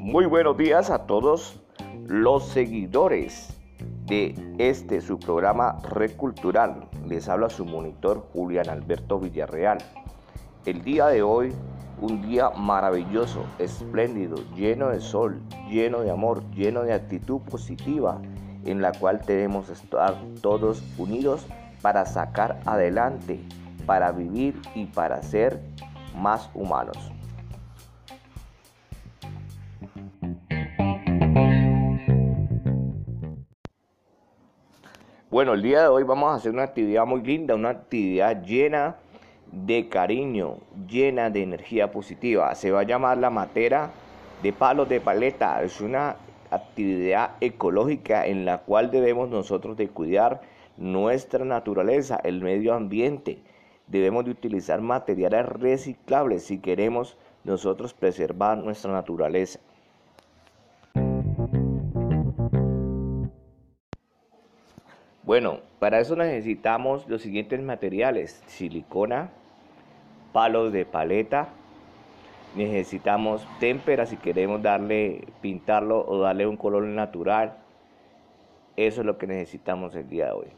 Muy buenos días a todos los seguidores de este su programa Red Cultural. Les habla su monitor Julián Alberto Villarreal. El día de hoy, un día maravilloso, espléndido, lleno de sol, lleno de amor, lleno de actitud positiva, en la cual debemos estar todos unidos para sacar adelante, para vivir y para ser más humanos. Bueno, el día de hoy vamos a hacer una actividad muy linda, una actividad llena de cariño, llena de energía positiva. Se va a llamar la matera de palos de paleta. Es una actividad ecológica en la cual debemos nosotros de cuidar nuestra naturaleza, el medio ambiente. Debemos de utilizar materiales reciclables si queremos nosotros preservar nuestra naturaleza. Bueno, para eso necesitamos los siguientes materiales. Silicona, palos de paleta, necesitamos témpera si queremos darle, pintarlo o darle un color natural. Eso es lo que necesitamos el día de hoy.